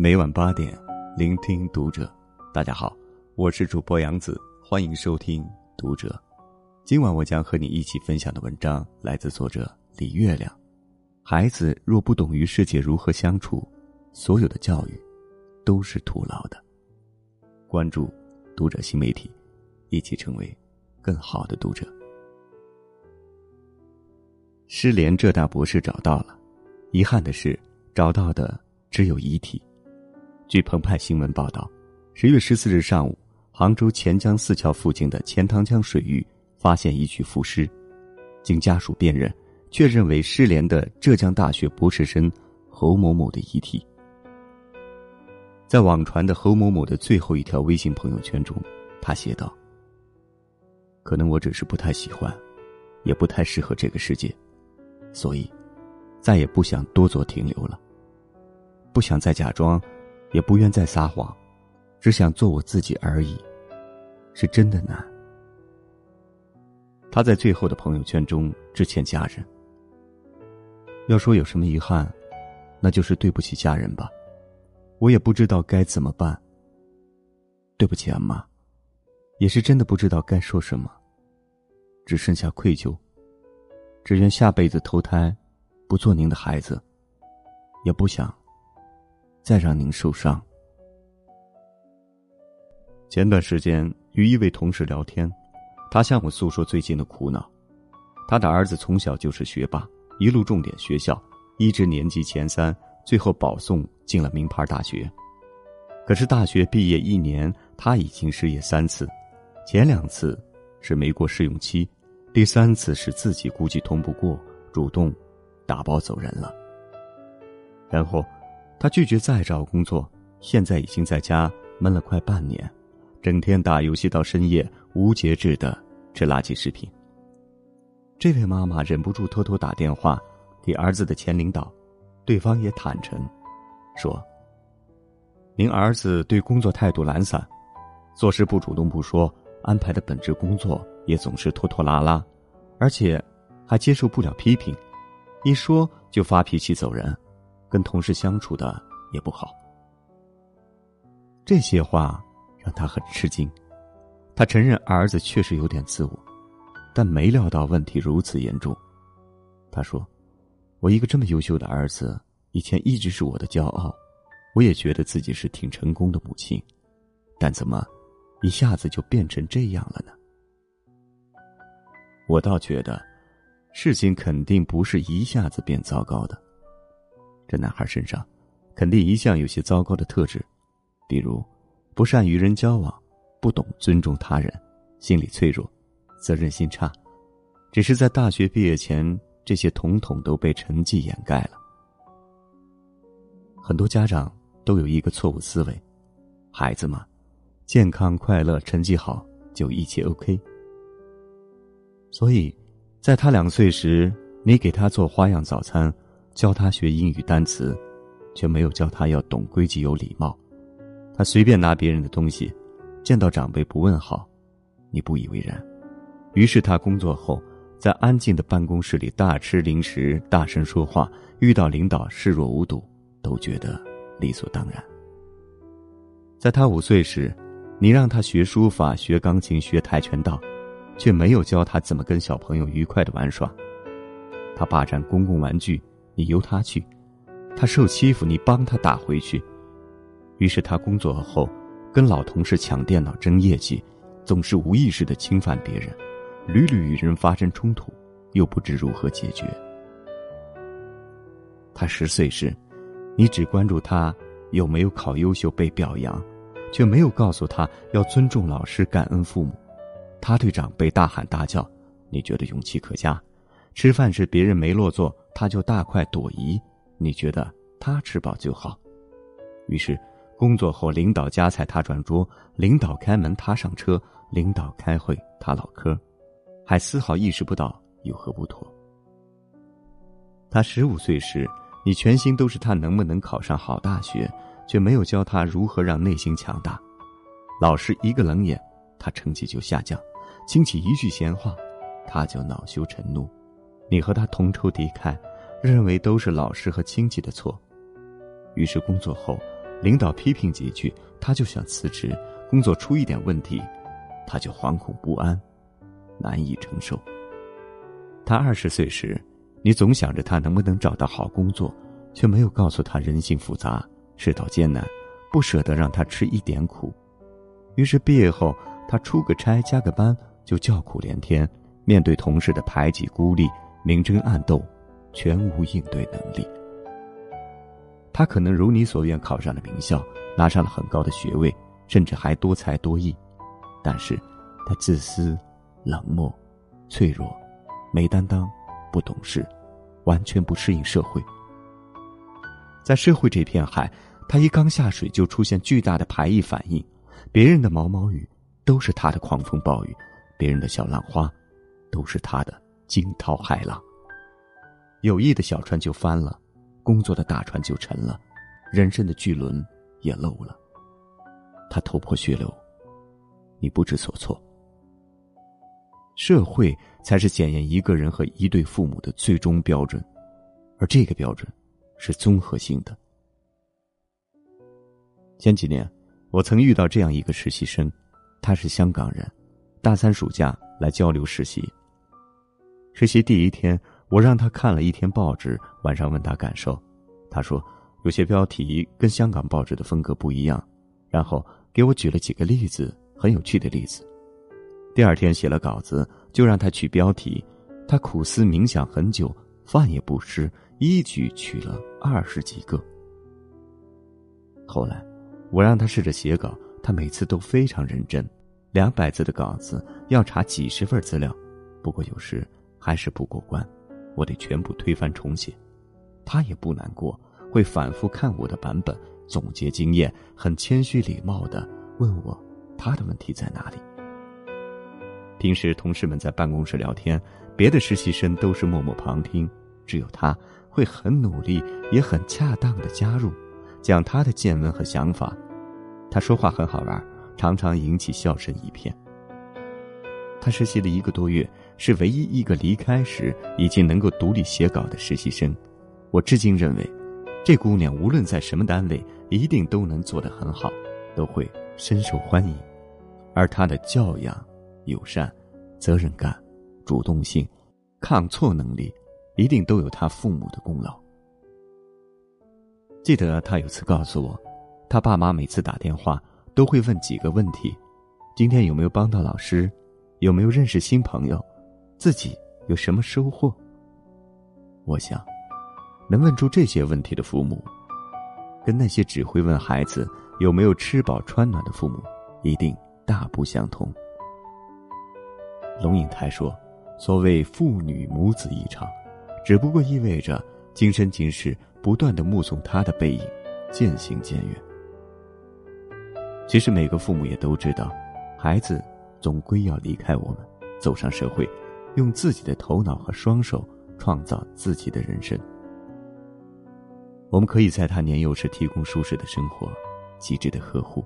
每晚八点，聆听读者。大家好，我是主播杨子，欢迎收听读者。今晚我将和你一起分享的文章来自作者李月亮。孩子若不懂与世界如何相处，所有的教育都是徒劳的。关注读者新媒体，一起成为更好的读者。失联浙大博士找到了，遗憾的是，找到的只有遗体。据澎湃新闻报道，十月十四日上午，杭州钱江四桥附近的钱塘江水域发现一具浮尸，经家属辨认，确认为失联的浙江大学博士生侯某某的遗体。在网传的侯某某的最后一条微信朋友圈中，他写道：“可能我只是不太喜欢，也不太适合这个世界，所以，再也不想多做停留了，不想再假装。”也不愿再撒谎，只想做我自己而已，是真的难。他在最后的朋友圈中致歉家人。要说有什么遗憾，那就是对不起家人吧。我也不知道该怎么办。对不起，阿妈，也是真的不知道该说什么，只剩下愧疚。只愿下辈子投胎，不做您的孩子，也不想。再让您受伤。前段时间与一位同事聊天，他向我诉说最近的苦恼。他的儿子从小就是学霸，一路重点学校，一直年级前三，最后保送进了名牌大学。可是大学毕业一年，他已经失业三次，前两次是没过试用期，第三次是自己估计通不过，主动打包走人了。然后。他拒绝再找工作，现在已经在家闷了快半年，整天打游戏到深夜，无节制的吃垃圾食品。这位妈妈忍不住偷偷打电话给儿子的前领导，对方也坦诚，说：“您儿子对工作态度懒散，做事不主动不说，安排的本职工作也总是拖拖拉拉，而且还接受不了批评，一说就发脾气走人。”跟同事相处的也不好，这些话让他很吃惊。他承认儿子确实有点自我，但没料到问题如此严重。他说：“我一个这么优秀的儿子，以前一直是我的骄傲，我也觉得自己是挺成功的母亲，但怎么一下子就变成这样了呢？”我倒觉得，事情肯定不是一下子变糟糕的。这男孩身上，肯定一向有些糟糕的特质，比如不善与人交往，不懂尊重他人，心理脆弱，责任心差。只是在大学毕业前，这些统统都被成绩掩盖了。很多家长都有一个错误思维：孩子嘛，健康快乐，成绩好就一切 OK。所以，在他两岁时，你给他做花样早餐。教他学英语单词，却没有教他要懂规矩、有礼貌。他随便拿别人的东西，见到长辈不问好，你不以为然。于是他工作后，在安静的办公室里大吃零食、大声说话，遇到领导视若无睹，都觉得理所当然。在他五岁时，你让他学书法、学钢琴、学跆拳道，却没有教他怎么跟小朋友愉快的玩耍。他霸占公共玩具。你由他去，他受欺负，你帮他打回去。于是他工作后，跟老同事抢电脑争业绩，总是无意识的侵犯别人，屡屡与人发生冲突，又不知如何解决。他十岁时，你只关注他有没有考优秀被表扬，却没有告诉他要尊重老师、感恩父母。他对长辈大喊大叫，你觉得勇气可嘉。吃饭时别人没落座。他就大快朵颐，你觉得他吃饱就好，于是工作后领导夹菜他转桌，领导开门他上车，领导开会他唠嗑，还丝毫意识不到有何不妥。他十五岁时，你全心都是他能不能考上好大学，却没有教他如何让内心强大。老师一个冷眼，他成绩就下降；亲戚一句闲话，他就恼羞成怒。你和他同仇敌忾。认为都是老师和亲戚的错，于是工作后，领导批评几句，他就想辞职；工作出一点问题，他就惶恐不安，难以承受。他二十岁时，你总想着他能不能找到好工作，却没有告诉他人性复杂，世道艰难，不舍得让他吃一点苦。于是毕业后，他出个差加个班就叫苦连天，面对同事的排挤孤立，明争暗斗，全无应对能力。他可能如你所愿考上了名校，拿上了很高的学位，甚至还多才多艺，但是，他自私、冷漠、脆弱、没担当、不懂事，完全不适应社会。在社会这片海，他一刚下水就出现巨大的排异反应，别人的毛毛雨都是他的狂风暴雨，别人的小浪花都是他的惊涛骇浪。友谊的小船就翻了。工作的大船就沉了，人生的巨轮也漏了。他头破血流，你不知所措。社会才是检验一个人和一对父母的最终标准，而这个标准是综合性的。前几年，我曾遇到这样一个实习生，他是香港人，大三暑假来交流实习。实习第一天。我让他看了一天报纸，晚上问他感受，他说有些标题跟香港报纸的风格不一样，然后给我举了几个例子，很有趣的例子。第二天写了稿子，就让他取标题，他苦思冥想很久，饭也不吃，一举取了二十几个。后来，我让他试着写稿，他每次都非常认真，两百字的稿子要查几十份资料，不过有时还是不过关。我得全部推翻重写，他也不难过，会反复看我的版本，总结经验，很谦虚礼貌的问我他的问题在哪里。平时同事们在办公室聊天，别的实习生都是默默旁听，只有他会很努力，也很恰当的加入，讲他的见闻和想法。他说话很好玩，常常引起笑声一片。他实习了一个多月。是唯一一个离开时已经能够独立写稿的实习生，我至今认为，这姑娘无论在什么单位，一定都能做得很好，都会深受欢迎。而她的教养、友善、责任感、主动性、抗挫能力，一定都有她父母的功劳。记得她有次告诉我，她爸妈每次打电话都会问几个问题：今天有没有帮到老师？有没有认识新朋友？自己有什么收获？我想，能问出这些问题的父母，跟那些只会问孩子有没有吃饱穿暖的父母，一定大不相同。龙应台说：“所谓父女母子一场，只不过意味着今生今世不断的目送他的背影渐行渐远。”其实每个父母也都知道，孩子总归要离开我们，走上社会。用自己的头脑和双手创造自己的人生。我们可以在他年幼时提供舒适的生活、极致的呵护，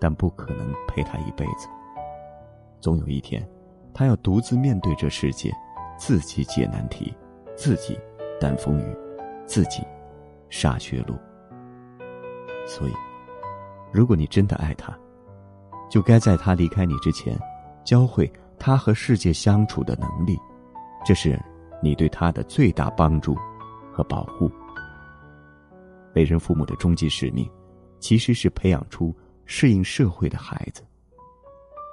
但不可能陪他一辈子。总有一天，他要独自面对这世界，自己解难题，自己担风雨，自己杀血路。所以，如果你真的爱他，就该在他离开你之前，教会。他和世界相处的能力，这是你对他的最大帮助和保护。为人父母的终极使命，其实是培养出适应社会的孩子。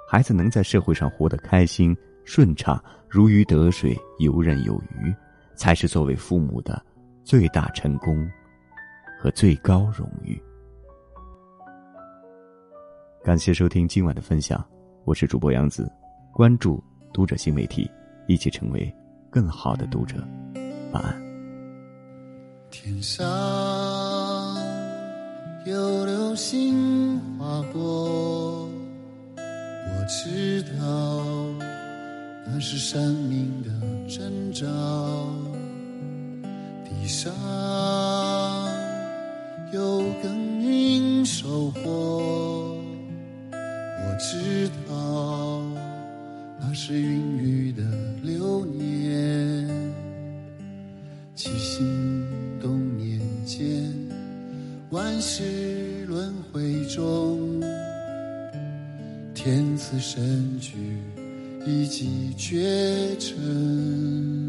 孩子能在社会上活得开心、顺畅、如鱼得水、游刃有余，才是作为父母的最大成功和最高荣誉。感谢收听今晚的分享，我是主播杨子。关注读者新媒体，一起成为更好的读者。晚安。天上有流星划过，我知道那是生命的征兆。地上有耕耘收获，我知道那是孕育的流年七星动念间万世轮回中天赐神驹一骑绝尘。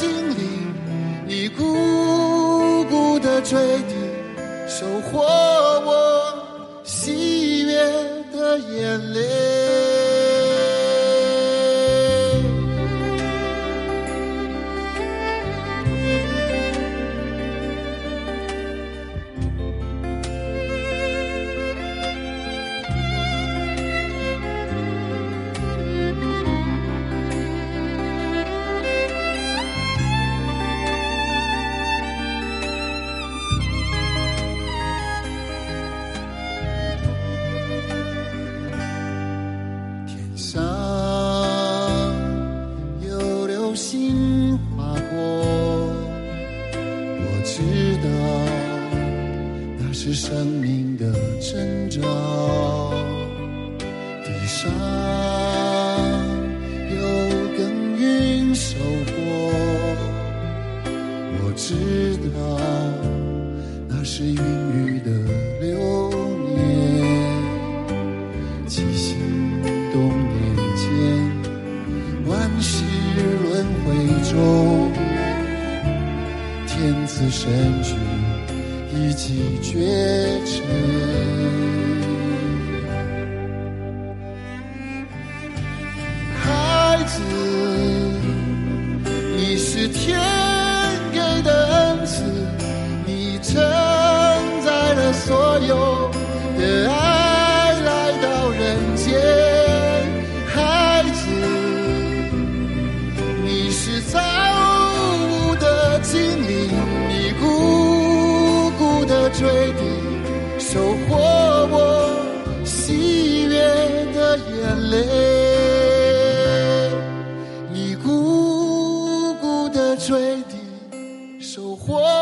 to 知道那是生命的征兆，地上有耕耘收获，我知道那是孕育。此身去，一骑绝尘。最低收获。